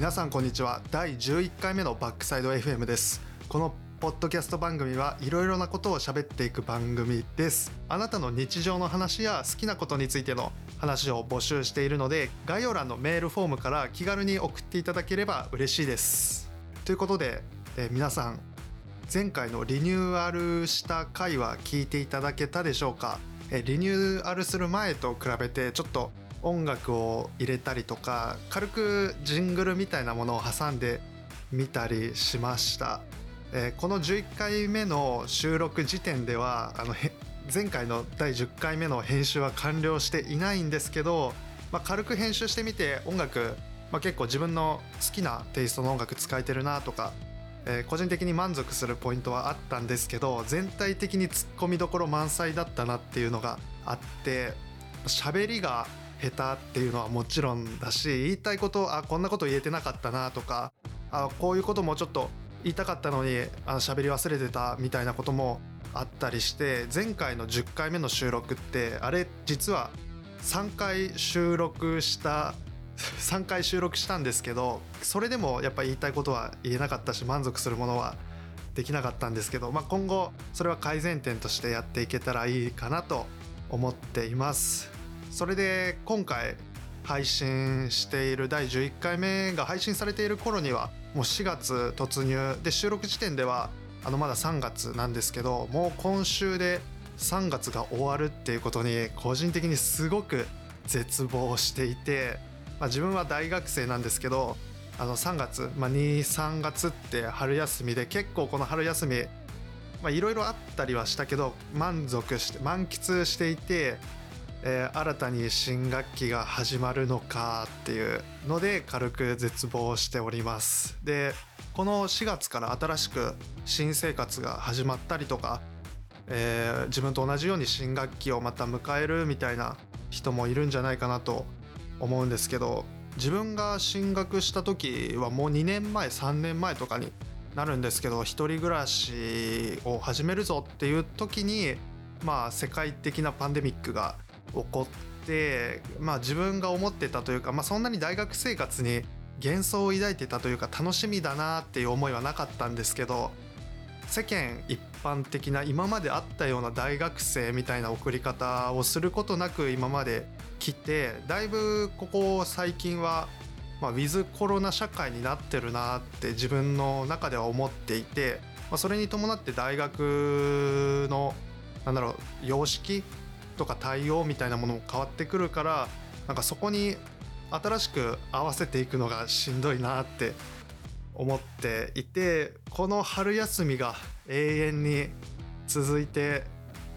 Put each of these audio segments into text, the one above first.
皆さんこんにちは。第11回目のバックサイド FM です。このポッドキャスト番組はいろいろなことを喋っていく番組です。あなたの日常の話や好きなことについての話を募集しているので概要欄のメールフォームから気軽に送っていただければ嬉しいです。ということで、えー皆さん前回のリニューアルした回は聞いていただけたでしょうか？えリニューアルする前と比べてちょっと音楽を入れたりとか軽くジングルみたいなものを挟んでみたりしました、えーこの11回目の収録時点ではあの前回の第10回目の編集は完了していないんですけど、まあ、軽く編集してみて音楽、まあ、結構自分の好きなテイストの音楽使えてるなとかえー個人的に満足するポイントはあったんですけど全体的にツッコミどころ満載だったなっていうのがあって喋りが下手っていうのはもちろんだし言いたいことあこんなこと言えてなかったなとかあこういうこともちょっと言いたかったのにあの喋り忘れてたみたいなこともあったりして前回の10回目の収録ってあれ実は3回収録した 3回収録したんですけどそれでもやっぱ言いたいことは言えなかったし満足するものはできなかったんですけど、まあ、今後それは改善点としてやっていけたらいいかなと思っています。それで今回配信している第11回目が配信されている頃にはもう4月突入。で収録時点ではあのまだ3月なんですけどもう今週で3月が終わるっていうことに個人的にすごく絶望していて、まあ、自分は大学生なんですけどあの3月、まあ、23月って春休みで結構この春休みいろいろあったりはしたけど満足して満喫していて、えー新たに新学期が始まるのかっていうので軽く絶望しております。でこの4月から新しく新生活が始まったりとか、えー自分と同じように新学期をまた迎えるみたいな人もいるんじゃないかなと思うんですけど自分が進学した時はもう2年前3年前とかになるんですけど一人暮らしを始めるぞっていう時にまあ世界的なパンデミックが起こってまあ自分が思ってたというか、まあ、そんなに大学生活に幻想を抱いてたというか楽しみだなっていう思いはなかったんですけど世間一般的な今まであったような大学生みたいな送り方をすることなく今まで来てだいぶここ最近は、まあ、ウィズコロナ社会になってるなって自分の中では思っていて、まあ、それに伴って大学のなんだろう様式とか対応みたいなものも変わってくるからなんかそこに新しく合わせていくのがしんどいなって思っていてこの春休みが永遠に続いて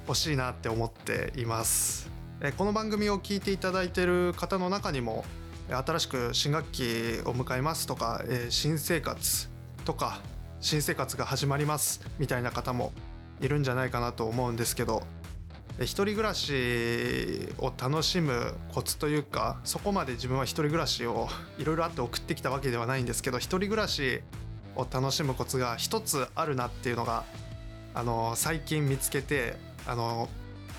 ほしいなって思っています。えこの番組を聞いていただいている方の中にも新しく新学期を迎えますとかえ新生活とか新生活が始まりますみたいな方もいるんじゃないかなと思うんですけど一人暮らしを楽しむコツというかそこまで自分は一人暮らしをいろいろあって送ってきたわけではないんですけど一人暮らしを楽しむコツが一つあるなっていうのがあの最近見つけてあの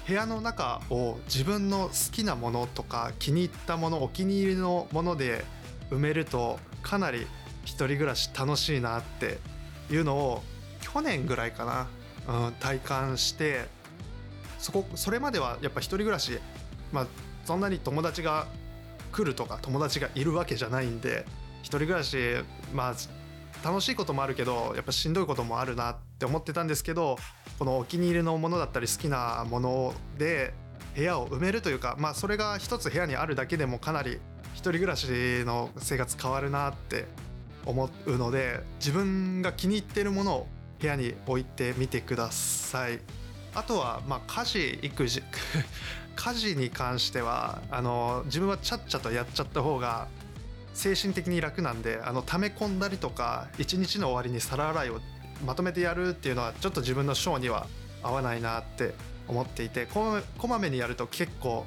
部屋の中を自分の好きなものとか気に入ったものお気に入りのもので埋めるとかなり一人暮らし楽しいなっていうのを去年ぐらいかな、うん、体感してそこそれまではやっぱ一人暮らしまあそんなに友達が来るとか友達がいるわけじゃないんで一人暮らしまあ楽しいこともあるけどやっぱしんどいこともあるなって思ってたんですけどこのお気に入りのものだったり好きなもので部屋を埋めるというかまあそれが一つ部屋にあるだけでもかなり一人暮らしの生活変わるなって思うので自分が気に入ってるものを部屋に置いてみてください。あとはまあ家事育児 家事に関してはあの自分はちゃっちゃとやっちゃった方が精神的に楽なんであの溜め込んだりとか一日の終わりに皿洗いをまとめてやるっていうのはちょっと自分の性には合わないなって思っていてこまめにやると結構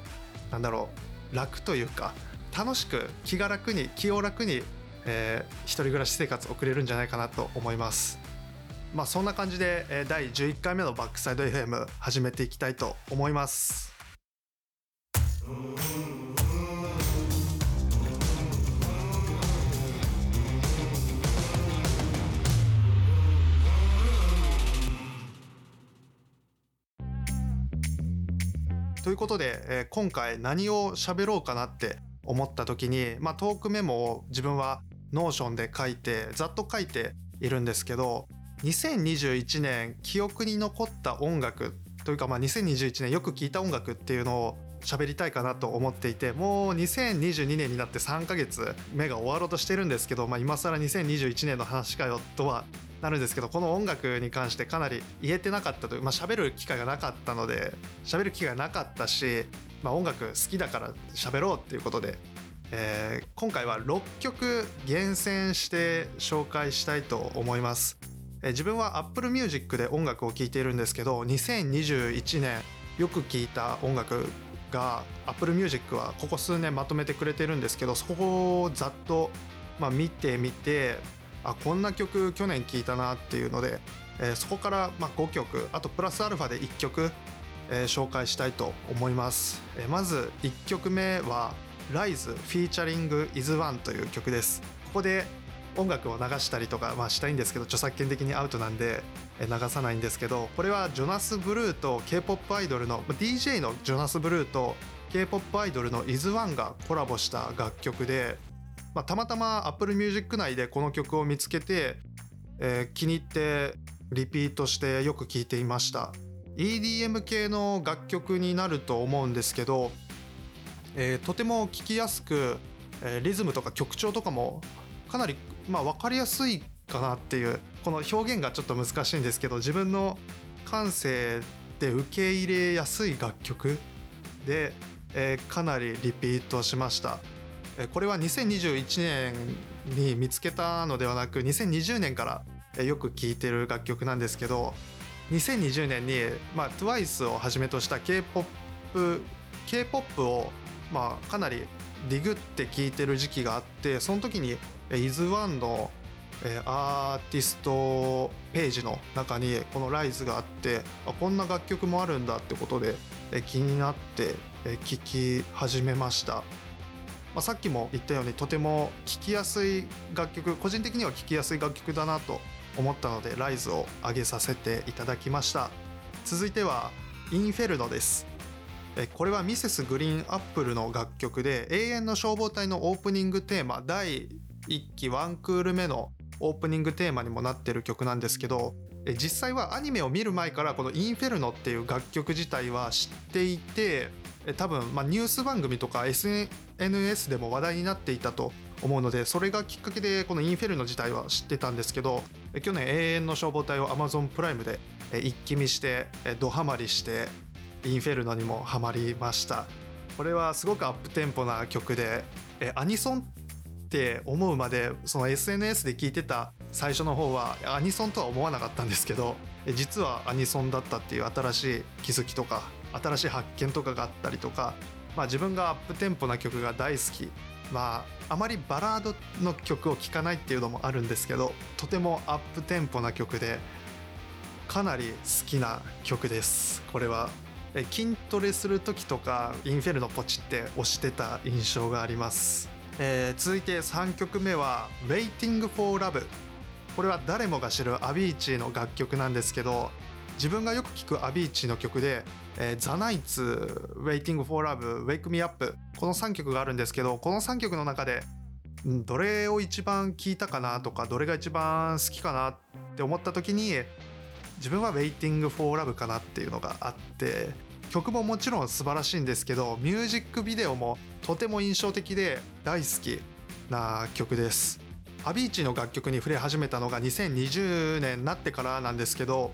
なんだろう楽というか楽しく気が楽に気を楽に、えー一人暮らし生活送れるんじゃないかなと思います。まあ、そんな感じで、え、第11回目のバックサイド FM 始めていきたいと思います。ということで、え、今回何を喋ろうかなって思った時に、まあ、トークメモを自分は Notion で書いてざっと書いているんですけど2021年記憶に残った音楽というかまあ2021年よく聴いた音楽っていうのを喋りたいかなと思っていてもう2022年になって3ヶ月目が終わろうとしてるんですけど、まあ、今更2021年の話かよとはなるんですけどこの音楽に関してかなり言えてなかったというまあ喋る機会がなかったので喋る機会がなかったし、まあ、音楽好きだから喋ろうっていうことで、えー今回は6曲厳選して紹介したいと思います。自分は Apple Music で音楽を聴いているんですけど2021年よく聴いた音楽が Apple Music はここ数年まとめてくれてるんですけどそこをざっと、まあ、見てみてあこんな曲去年聴いたなっていうので、えーそこからま5曲あとプラスアルファで1曲、えー紹介したいと思います、えーまず1曲目は Rise フィーチャリング Is One という曲です。ここで音楽を流したりとか、まあ、したいんですけど著作権的にアウトなんで流さないんですけどこれはジョナス・ブルーと k p o p アイドルの DJ のジョナス・ブルーと k p o p アイドルの Is1 がコラボした楽曲で、まあ、たまたま Apple Music 内でこの曲を見つけて、えー気に入ってリピートしてよく聴いていました。EDM 系の楽曲になると思うんですけど、えーとても聴きやすく、えーリズムとか曲調とかもかなり、まあ、分かりやすいかなっていうこの表現がちょっと難しいんですけど自分の感性で受け入れやすい楽曲で、えーかなりリピートしました。えーこれは2021年に見つけたのではなく2020年からよく聴いてる楽曲なんですけど2020年に、まあ、TWICE をはじめとした K-POP K-POP を、まあ、かなりディグって聴いてる時期があってその時にえー IZ*ONE のえアーティストページの中にこの「RISE」があってあこんな楽曲もあるんだってことでえー気になってえー聴き始めました、まあ、さっきも言ったようにとても聴きやすい楽曲個人的には聴きやすい楽曲だなと思ったので「RISE」を上げさせていただきました。続いては「インフェルノ」です。これはミセスグリーンアップルの楽曲で永遠の消防隊のオープニングテーマ第1期ワンクール目のオープニングテーマにもなってる曲なんですけど実際はアニメを見る前からこの「インフェルノ」っていう楽曲自体は知っていて多分、まあ、ニュース番組とか SNS でも話題になっていたと思うのでそれがきっかけでこの「インフェルノ」自体は知ってたんですけど去年永遠の消防隊を Amazon プライムで一気見してドハマりしてインフェルノにもハマりました。これはすごくアップテンポな曲でアニソンって思うまでその SNS で聞いてた最初の方はアニソンとは思わなかったんですけど実はアニソンだったっていう新しい気づきとか新しい発見とかがあったりとか、まあ、自分がアップテンポな曲が大好き。まああまりバラードの曲を聴かないっていうのもあるんですけどとてもアップテンポな曲でかなり好きな曲です。これは。筋トレする時とかインフェルノポチって押してた印象があります、えー続いて3曲目は「Waiting for Love」これは誰もが知るアビーチの楽曲なんですけど自分がよく聴くアビーチの曲で「えー、ザ・ナイツ」「Waiting for Love」「Wake Me Up」この3曲があるんですけどこの3曲の中でどれを一番聴いたかなとかどれが一番好きかなって思った時に自分は「Waiting for Love」かなっていうのがあって曲ももちろん素晴らしいんですけどミュージックビデオもとても印象的で大好きな曲です。アビーチの楽曲に触れ始めたのが2020年になってからなんですけど、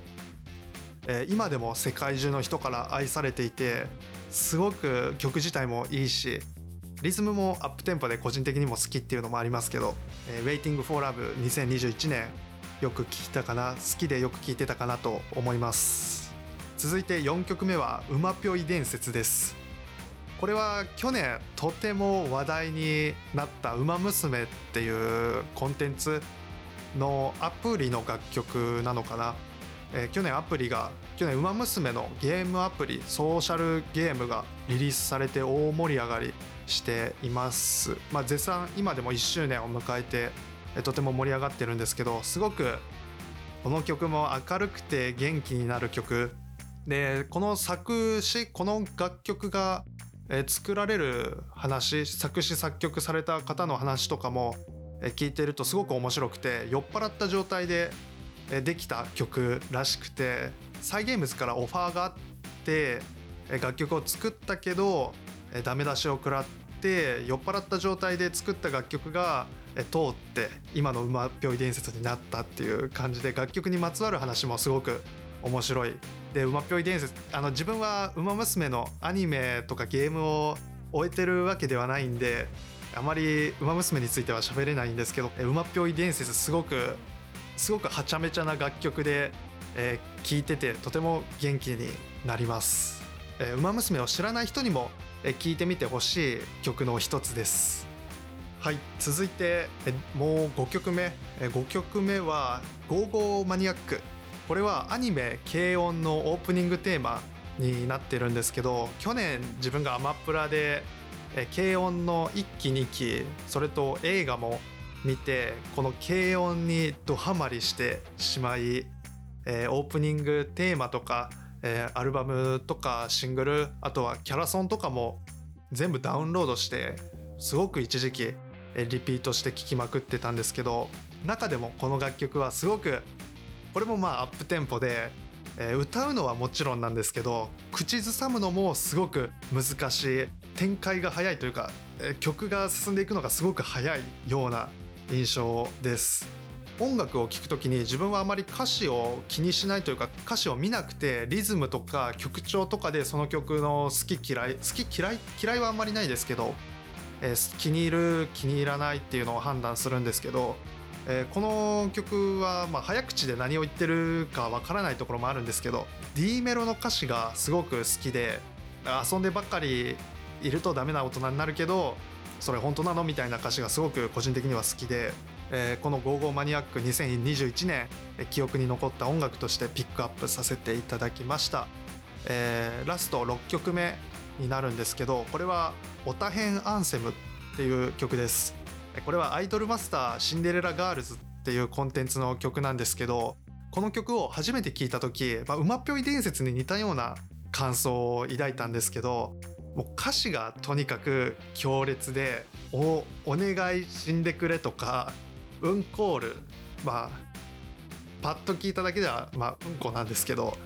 えー今でも世界中の人から愛されていてすごく曲自体もいいしリズムもアップテンポで個人的にも好きっていうのもありますけど「えー Waiting for Love」2021年よく聴いたかな好きでよく聴いてたかなと思います。続いて4曲目は「うまぴょい伝説」です。これは去年とても話題になった「ウマ娘」っていうコンテンツのアプリの楽曲なのかな、えー去年アプリが去年「ウマ娘」のゲームアプリソーシャルゲームがリリースされて大盛り上がりしています、まあ、絶賛今でも1周年を迎えてとても盛り上がってるんですけどすごくこの曲も明るくて元気になる曲でこの作詞この楽曲が、えー作られる話作詞作曲された方の話とかも、えー聞いてるとすごく面白くて酔っ払った状態で、えーできた曲らしくてサイ・ゲームズからオファーがあって、えー楽曲を作ったけど、えーダメ出しを食らって酔っ払った状態で作った楽曲が、通って今の馬ぴょい伝説になったっていう感じで楽曲にまつわる話もすごく面白いで「馬ぴょい伝説」あの自分は「ウマ娘」のアニメとかゲームを終えてるわけではないんであまり「ウマ娘」については喋れないんですけど「え馬ぴょい伝説」すごくすごくはちゃめちゃな楽曲で、えー聴いててとても元気になります。えー、ウマ娘を知らない人にも、えー聴いてみてほしい曲の一つです。はい続いてえもう5曲目え5曲目は「ゴーゴーマニアック」これはアニメ「軽音」のオープニングテーマになってるんですけど去年自分がアマプラで軽音の1期2期それと映画も見てこの軽音にドハマりしてしまい、オープニングテーマとか、アルバムとかシングルあとはキャラソンとかも全部ダウンロードしてすごく一時期リピートして聴きまくってたんですけど中でもこの楽曲はすごくこれもまあアップテンポで、えー歌うのはもちろんなんですけど口ずさむのもすごく難しい展開が早いというか、えー曲が進んでいくのがすごく早いような印象です。音楽を聴くときに自分はあまり歌詞を気にしないというか歌詞を見なくてリズムとか曲調とかでその曲の好き嫌い好き嫌い嫌いはあんまりないですけど、えー気に入る気に入らないっていうのを判断するんですけど、えーこの曲はま早口で何を言ってるかわからないところもあるんですけど D メロの歌詞がすごく好きで遊んでばっかりいるとダメな大人になるけどそれ本当なのみたいな歌詞がすごく個人的には好きで、えーこの「ゴーゴーマニアック」2021年記憶に残った音楽としてピックアップさせていただきました、えーラスト6曲目になるんですけどこれは「オタヘンアンセム」っていう曲です。これは「アイドルマスターシンデレラガールズ」っていうコンテンツの曲なんですけどこの曲を初めて聴いた時、まあ、馬ぴょい伝説に似たような感想を抱いたんですけどもう歌詞がとにかく強烈で「おお願い死んでくれ」とか「うんコール」まあパッと聞いただけでは、まあ、うんこなんですけど、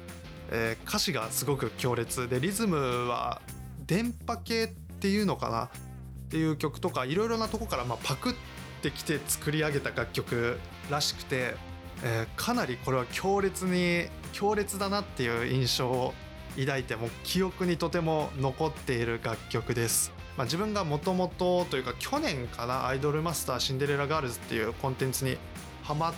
えー歌詞がすごく強烈でリズムは電波系っていうのかな。っていう曲とかいろいろなとこからまパクってきて作り上げた楽曲らしくて、えーかなりこれは強烈に強烈だなっていう印象を抱いても記憶にとても残っている楽曲です。まあ、自分がもともとというか去年かな「アイドルマスターシンデレラガールズ」っていうコンテンツにハマっ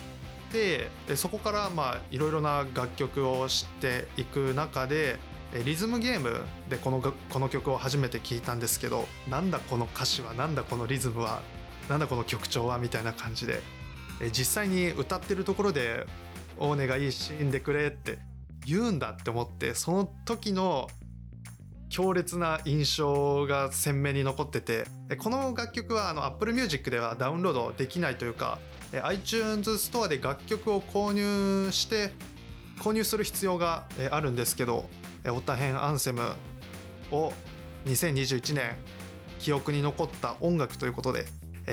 てそこからいろいろな楽曲を知っていく中でリズムゲームでこのこの曲を初めて聞いたんですけどなんだこの歌詞はなんだこのリズムはなんだこの曲調はみたいな感じで実際に歌ってるところで「お願い死んでくれ」って言うんだって思ってその時の強烈な印象が鮮明に残っててこの楽曲はあの Apple Music ではダウンロードできないというか iTunes ストアで楽曲を購入して購入する必要があるんですけどオタヘンアンセムを2021年記憶に残った音楽ということで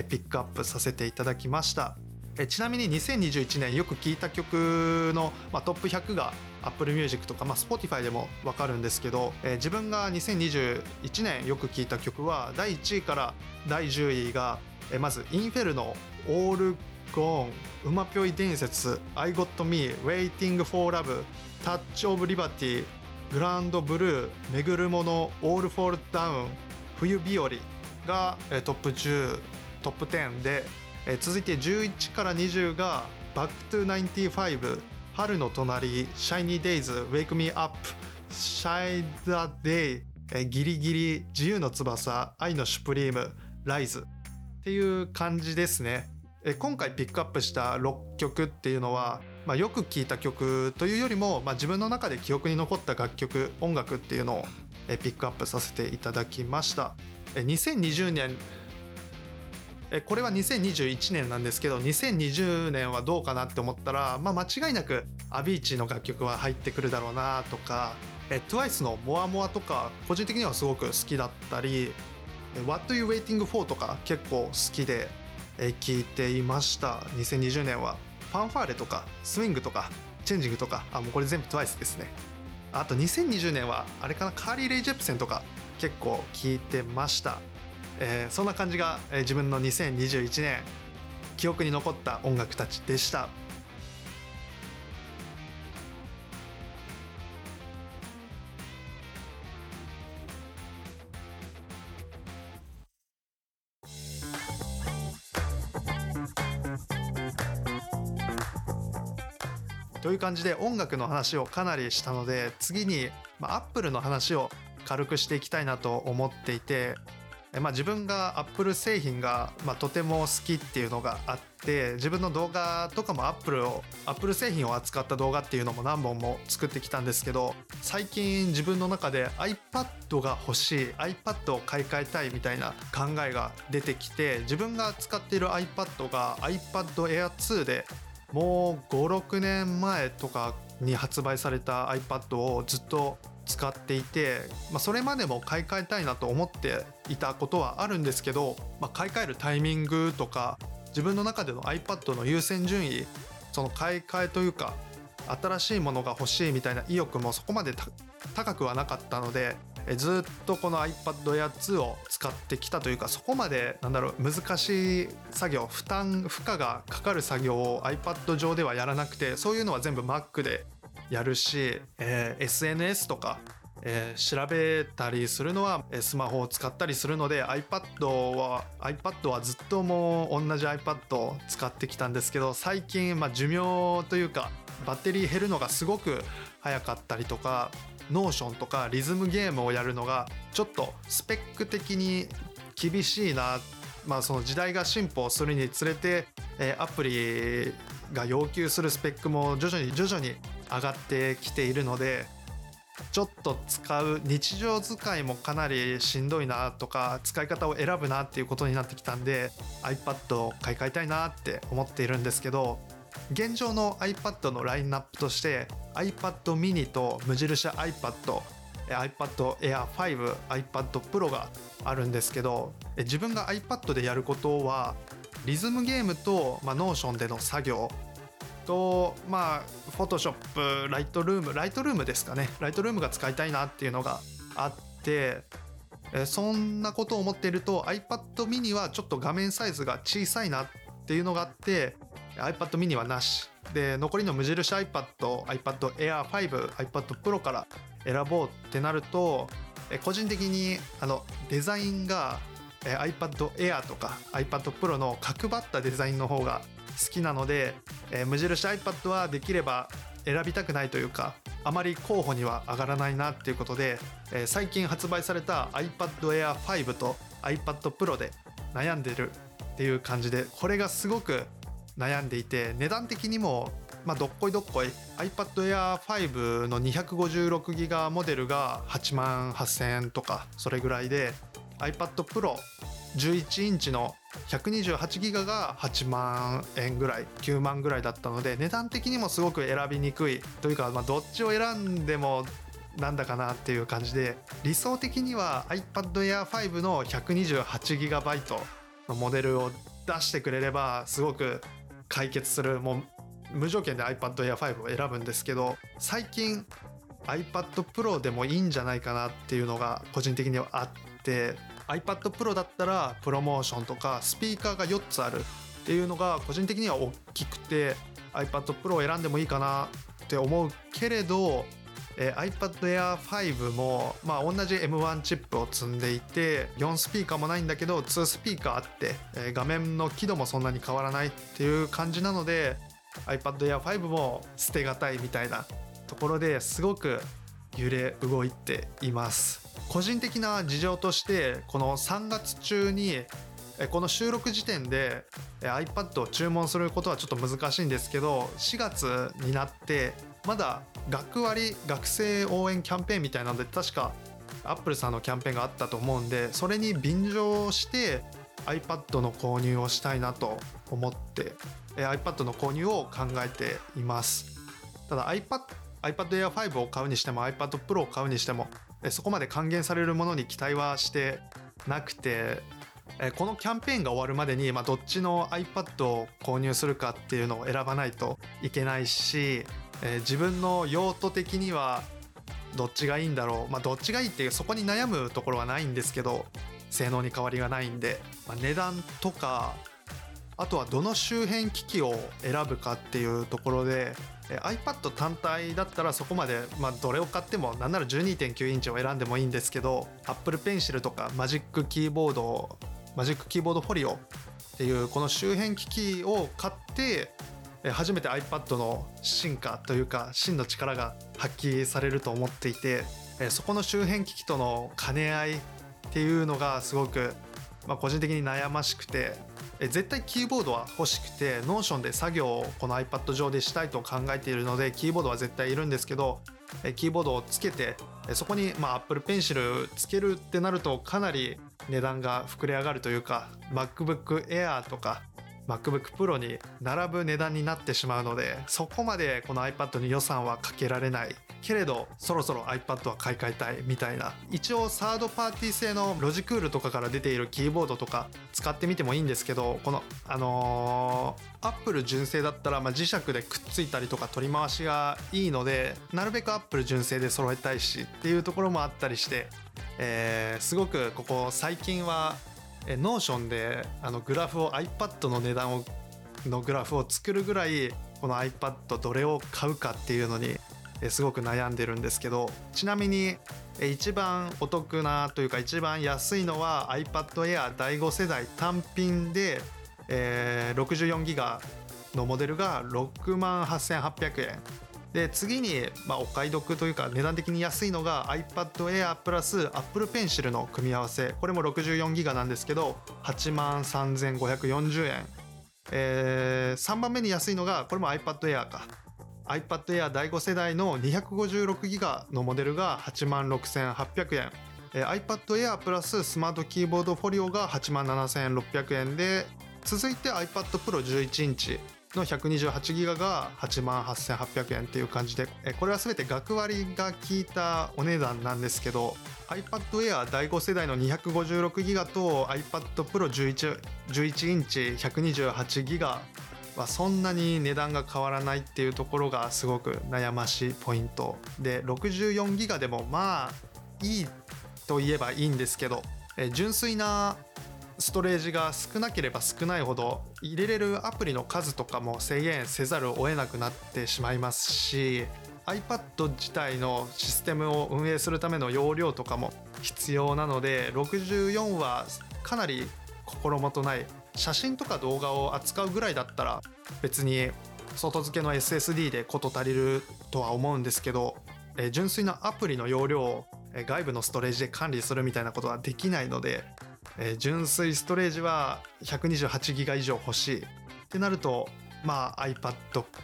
ピックアップさせていただきました。ちなみに2021年よく聴いた曲の、トップ100が Apple Music とか、まあ、Spotify でも分かるんですけど、自分が2021年よく聴いた曲は第1位から第10位が、まず「 Inferno」「 All Gone」「ウマぴょい伝説」「I Got Me」「Waiting for Love」「 Touch of Liberty」「 Grand Blue」「めぐるもの」「 All Fall Down」「冬日和」が、トップ10トップ10で、続いて11から20が「 Back to 95」「春の隣」「 Shiny Days」「Wake Me Up」「シャイダ・デイ」「ギリギリ」「自由の翼」「愛のシュプリーム」「ライズ」っていう感じですね。今回ピックアップした6曲っていうのは、まあ、よく聴いた曲というよりも、まあ、自分の中で記憶に残った楽曲音楽っていうのをえピックアップさせていただきました。え2020年えこれは2021年なんですけど2020年はどうかなって思ったら、まあ、間違いなくアビーチの楽曲は入ってくるだろうなとかえ TWICE の「モアモアとか個人的にはすごく好きだったり「What You Waiting For」とか結構好きで聴いていました2020年はファンファーレとかスイングとかチェンジングとかあもうこれ全部 TWICE ですね。あと2020年はあれかなカーリー・レイ・ジェプセンとか結構聞いてました、えー、そんな感じが、えー、自分の2021年記憶に残った音楽たちでした。いう感じで音楽の話をかなりしたので次に、ま、アップルの話を軽くしていきたいなと思っていて、まあ、自分がアップル製品が、まあ、とても好きっていうのがあって自分の動画とかもアップルをアップル製品を扱った動画っていうのも何本も作ってきたんですけど最近自分の中で iPad が欲しい iPad を買い替えたいみたいな考えが出てきて自分が使っている iPad が iPad Air 2でもう56年前とかに発売された iPad をずっと使っていて、まあ、それまでも買い替えたいなと思っていたことはあるんですけど、まあ、買い替えるタイミングとか自分の中での iPad の優先順位その買い替えというか新しいものが欲しいみたいな意欲もそこまで高くはなかったのでずっとこの iPad Air 2を使ってきたというかそこまでなんだろう難しい作業負担負荷がかかる作業を iPad 上ではやらなくてそういうのは全部 Mac でやるし、えー、SNS とか、えー、調べたりするのはスマホを使ったりするので iPad は iPad はずっともう同じ iPad を使ってきたんですけど最近、まあ、寿命というかバッテリー減るのがすごく早かったりとか Notion とかリズムゲームをやるのがちょっとスペック的に厳しいな。まあその時代が進歩するにつれて、えー、アプリが要求するスペックも徐々に徐々に上がってきているのでちょっと使う日常使いもかなりしんどいなとか使い方を選ぶなっていうことになってきたんで iPad を買い替えたいなって思っているんですけど現状の iPad のラインナップとして iPad mini と無印 iPad iPad Air 5、iPad Pro があるんですけど自分が iPad でやることはリズムゲームと、まあ、Notion での作業とまあ Photoshop ライトルームライトルームですかね。ライトルームが使いたいなっていうのがあってそんなことを思っていると iPad mini はちょっと画面サイズが小さいなっていうのがあって iPad mini はなし。で残りの無印 iPad、iPad Air 5、iPad Pro から選ぼうってなると個人的にあのデザインが iPad Air とか iPad Pro の角張ったデザインの方が好きなので無印 iPad はできれば選びたくないというかあまり候補には上がらないなっていうことで最近発売された iPad Air 5と iPad Pro で悩んでるっていう感じでこれがすごく悩んでいて値段的にもまあ、どっこいどっこい iPad Air 5の256ギガモデルが8万8000円とかそれぐらいで iPad Pro 11インチの128ギガが8万円ぐらい9万ぐらいだったので値段的にもすごく選びにくい。というか、まあ、どっちを選んでもなんだかなっていう感じで理想的には iPad Air 5の 128GB のモデルを出してくれればすごく解決するもう無条件で iPad Air 5を選ぶんですけど最近 iPad Pro でもいいんじゃないかなっていうのが個人的にはあって iPad Pro だったらプロモーションとかスピーカーが4つあるっていうのが個人的には大きくて iPad Pro を選んでもいいかなって思うけれどえー、iPad Air 5も、まあ、同じ M1 チップを積んでいて4スピーカーもないんだけど2スピーカーあって、えー、画面の輝度もそんなに変わらないっていう感じなので iPad Air 5も捨てがたいみたいなところですごく揺れ動いています。個人的な事情としてこの3月中にこの収録時点で iPad を注文することはちょっと難しいんですけど4月になってまだ学割学生応援キャンペーンみたいなので確かアップルさんのキャンペーンがあったと思うんでそれに便乗して iPad の購入をしたいなと思って iPad の購入を考えています。ただ iPad iPad Air 5を買うにしても iPad Pro を買うにしてもそこまで還元されるものに期待はしてなくてこのキャンペーンが終わるまでに、まあ、どっちの iPad を購入するかっていうのを選ばないといけないし自分の用途的にはどっちがいいんだろう。まあどっちがいいっていうそこに悩むところはないんですけど性能に変わりがないんで、まあ、値段とかあとはどの周辺機器を選ぶかっていうところで iPad 単体だったらそこまで、まあ、どれを買ってもなんなら12.9インチを選んでもいいんですけど Apple Pencil とかマジックキーボードマジックキーボードフォリオっていうこの周辺機器を買って初めて iPad の進化というか真の力が発揮されると思っていてそこの周辺機器との兼ね合いっていうのがすごく、まあ、個人的に悩ましくて絶対キーボードは欲しくて Notion で作業をこの iPad 上でしたいと考えているのでキーボードは絶対いるんですけどキーボードをつけてそこにまあ Apple Pencil つけるってなるとかなり値段が膨れ上がるというか MacBook Air とか MacBook Pro に並ぶ値段になってしまうのでそこまでこの iPad に予算はかけられない。けれどそろそろ iPad は買い替えたいみたいな。一応サードパーティー製のロジクールとかから出ているキーボードとか使ってみてもいいんですけどこのあのー、Apple 純正だったら、まあ、磁石でくっついたりとか取り回しがいいのでなるべく Apple 純正で揃えたいしっていうところもあったりして、えー、すごくここ最近は Notion であのグラフを iPad の値段をのグラフを作るぐらいこの iPad どれを買うかっていうのにすごく悩んでるんですけどちなみに一番お得なというか一番安いのは iPad Air 第5世代単品で、えー、64ギガのモデルが6万8800円。で次に、まあ、お買い得というか値段的に安いのが iPad Air プラス Apple Pencil の組み合わせ。これも64ギガなんですけど8万3540円、えー、3番目に安いのがこれも iPad Air か。iPad Air 第5世代の256ギガのモデルが8万6800円、えー、iPad Air プラススマートキーボードフォリオが8万7600円で続いて iPad Pro 11インチ。の128ギガが8万8800円っていう感じでこれは全て学割が効いたお値段なんですけど iPad Air 第5世代の256ギガと iPad Pro 11, 11インチ128ギガはそんなに値段が変わらないっていうところがすごく悩ましいポイントで64ギガでもまあいいといえばいいんですけど純粋なストレージが少なければ少ないほど入れれるアプリの数とかも制限せざるを得なくなってしまいますし iPad 自体のシステムを運営するための容量とかも必要なので64はかなり心もとない写真とか動画を扱うぐらいだったら別に外付けの SSD で事足りるとは思うんですけど、え純粋なアプリの容量を外部のストレージで管理するみたいなことはできないのでえー、純粋ストレージは128ギガ以上欲しい。ってなるとまあ iPad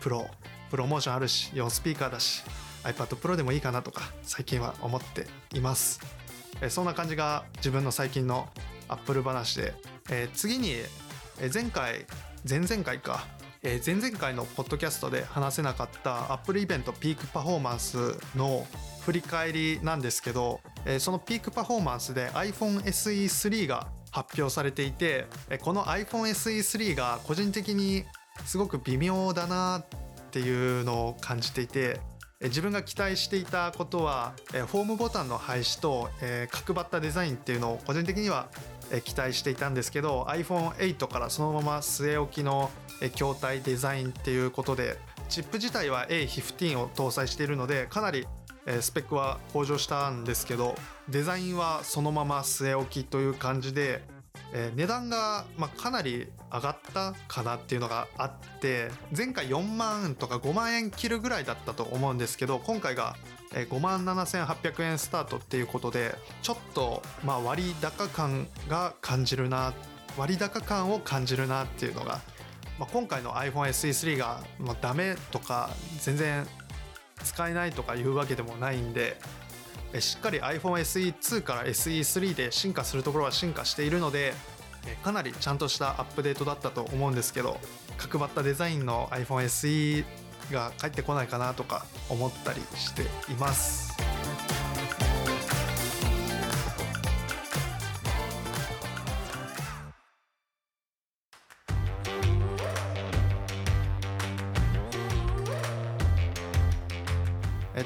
Pro プロモーションあるし4スピーカーだし iPad Pro でもいいかなとか最近は思っています、えー、そんな感じが自分の最近の Apple 話で、えー、次に、え前回前々回か。え前々回のポッドキャストで話せなかった Apple イベントピークパフォーマンスの振り返りなんですけどえそのピークパフォーマンスで iPhone SE3 が発表されていてえこの iPhone SE3 が個人的にすごく微妙だなっていうのを感じていて自分が期待していたことはホームボタンの廃止と角張ったデザインっていうのを個人的には期待していたんですけど iPhone8 からそのまま据え置きの筐体デザインっていうことでチップ自体は A15 を搭載しているのでかなりえスペックは向上したんですけどデザインはそのまま据え置きという感じで、え値段が、まかなり上がったかなっていうのがあって前回4万とか5万円切るぐらいだったと思うんですけど今回が5万7800円スタートっていうことでちょっとま割高感が感じるな割高感を感じるなっていうのが、ま、今回の iPhone SE3 が、まあ、ダメとか全然使えないとかいうわけでもないんでしっかり iPhone SE2 から SE3 で進化するところは進化しているのでかなりちゃんとしたアップデートだったと思うんですけど角張ったデザインの iPhone SE が返ってこないかなとか思ったりしています。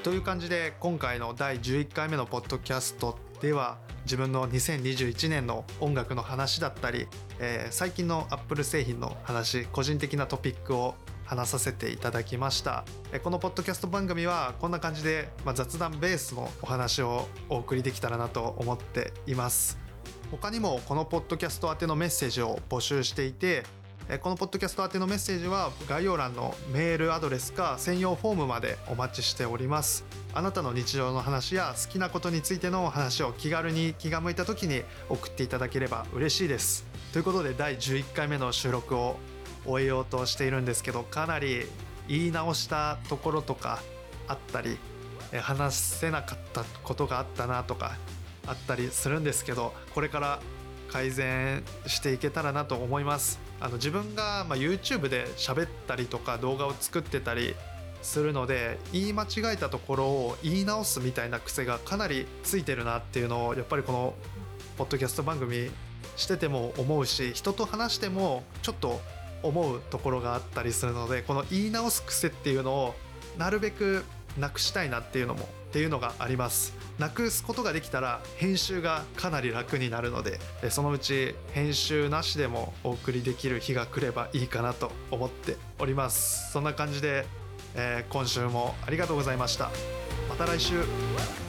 という感じで今回の第11回目のポッドキャストでは自分の2021年の音楽の話だったり、えー、最近のアップル製品の話個人的なトピックを話させていただきました。このポッドキャスト番組はこんな感じで、まあ、雑談ベースのお話をお送りできたらなと思っています。他にもこのポッドキャスト宛てのメッセージを募集していてこのポッドキャスト宛てのメッセージは概要欄のメールアドレスか専用フォームまでお待ちしております。あなたの日常の話や好きなことについての話を気軽に気が向いた時に送っていただければ嬉しいです。ということで第11回目の収録を終えようとしているんですけどかなり言い直したところとかあったり話せなかったことがあったなとかあったりするんですけどこれから改善していけたらなと思います。あの自分がま YouTube で喋ったりとか動画を作ってたりするので言い間違えたところを言い直すみたいな癖がかなりついてるなっていうのをやっぱりこのポッドキャスト番組してても思うし人と話してもちょっと思うところがあったりするのでこの言い直す癖っていうのをなるべくなくしたいなっていうのもっていうのがあります。なくすことができたら編集がかなり楽になるのでそのうち編集なしでもお送りできる日が来ればいいかなと思っております。そんな感じで、えー、今週もありがとうございました。また来週。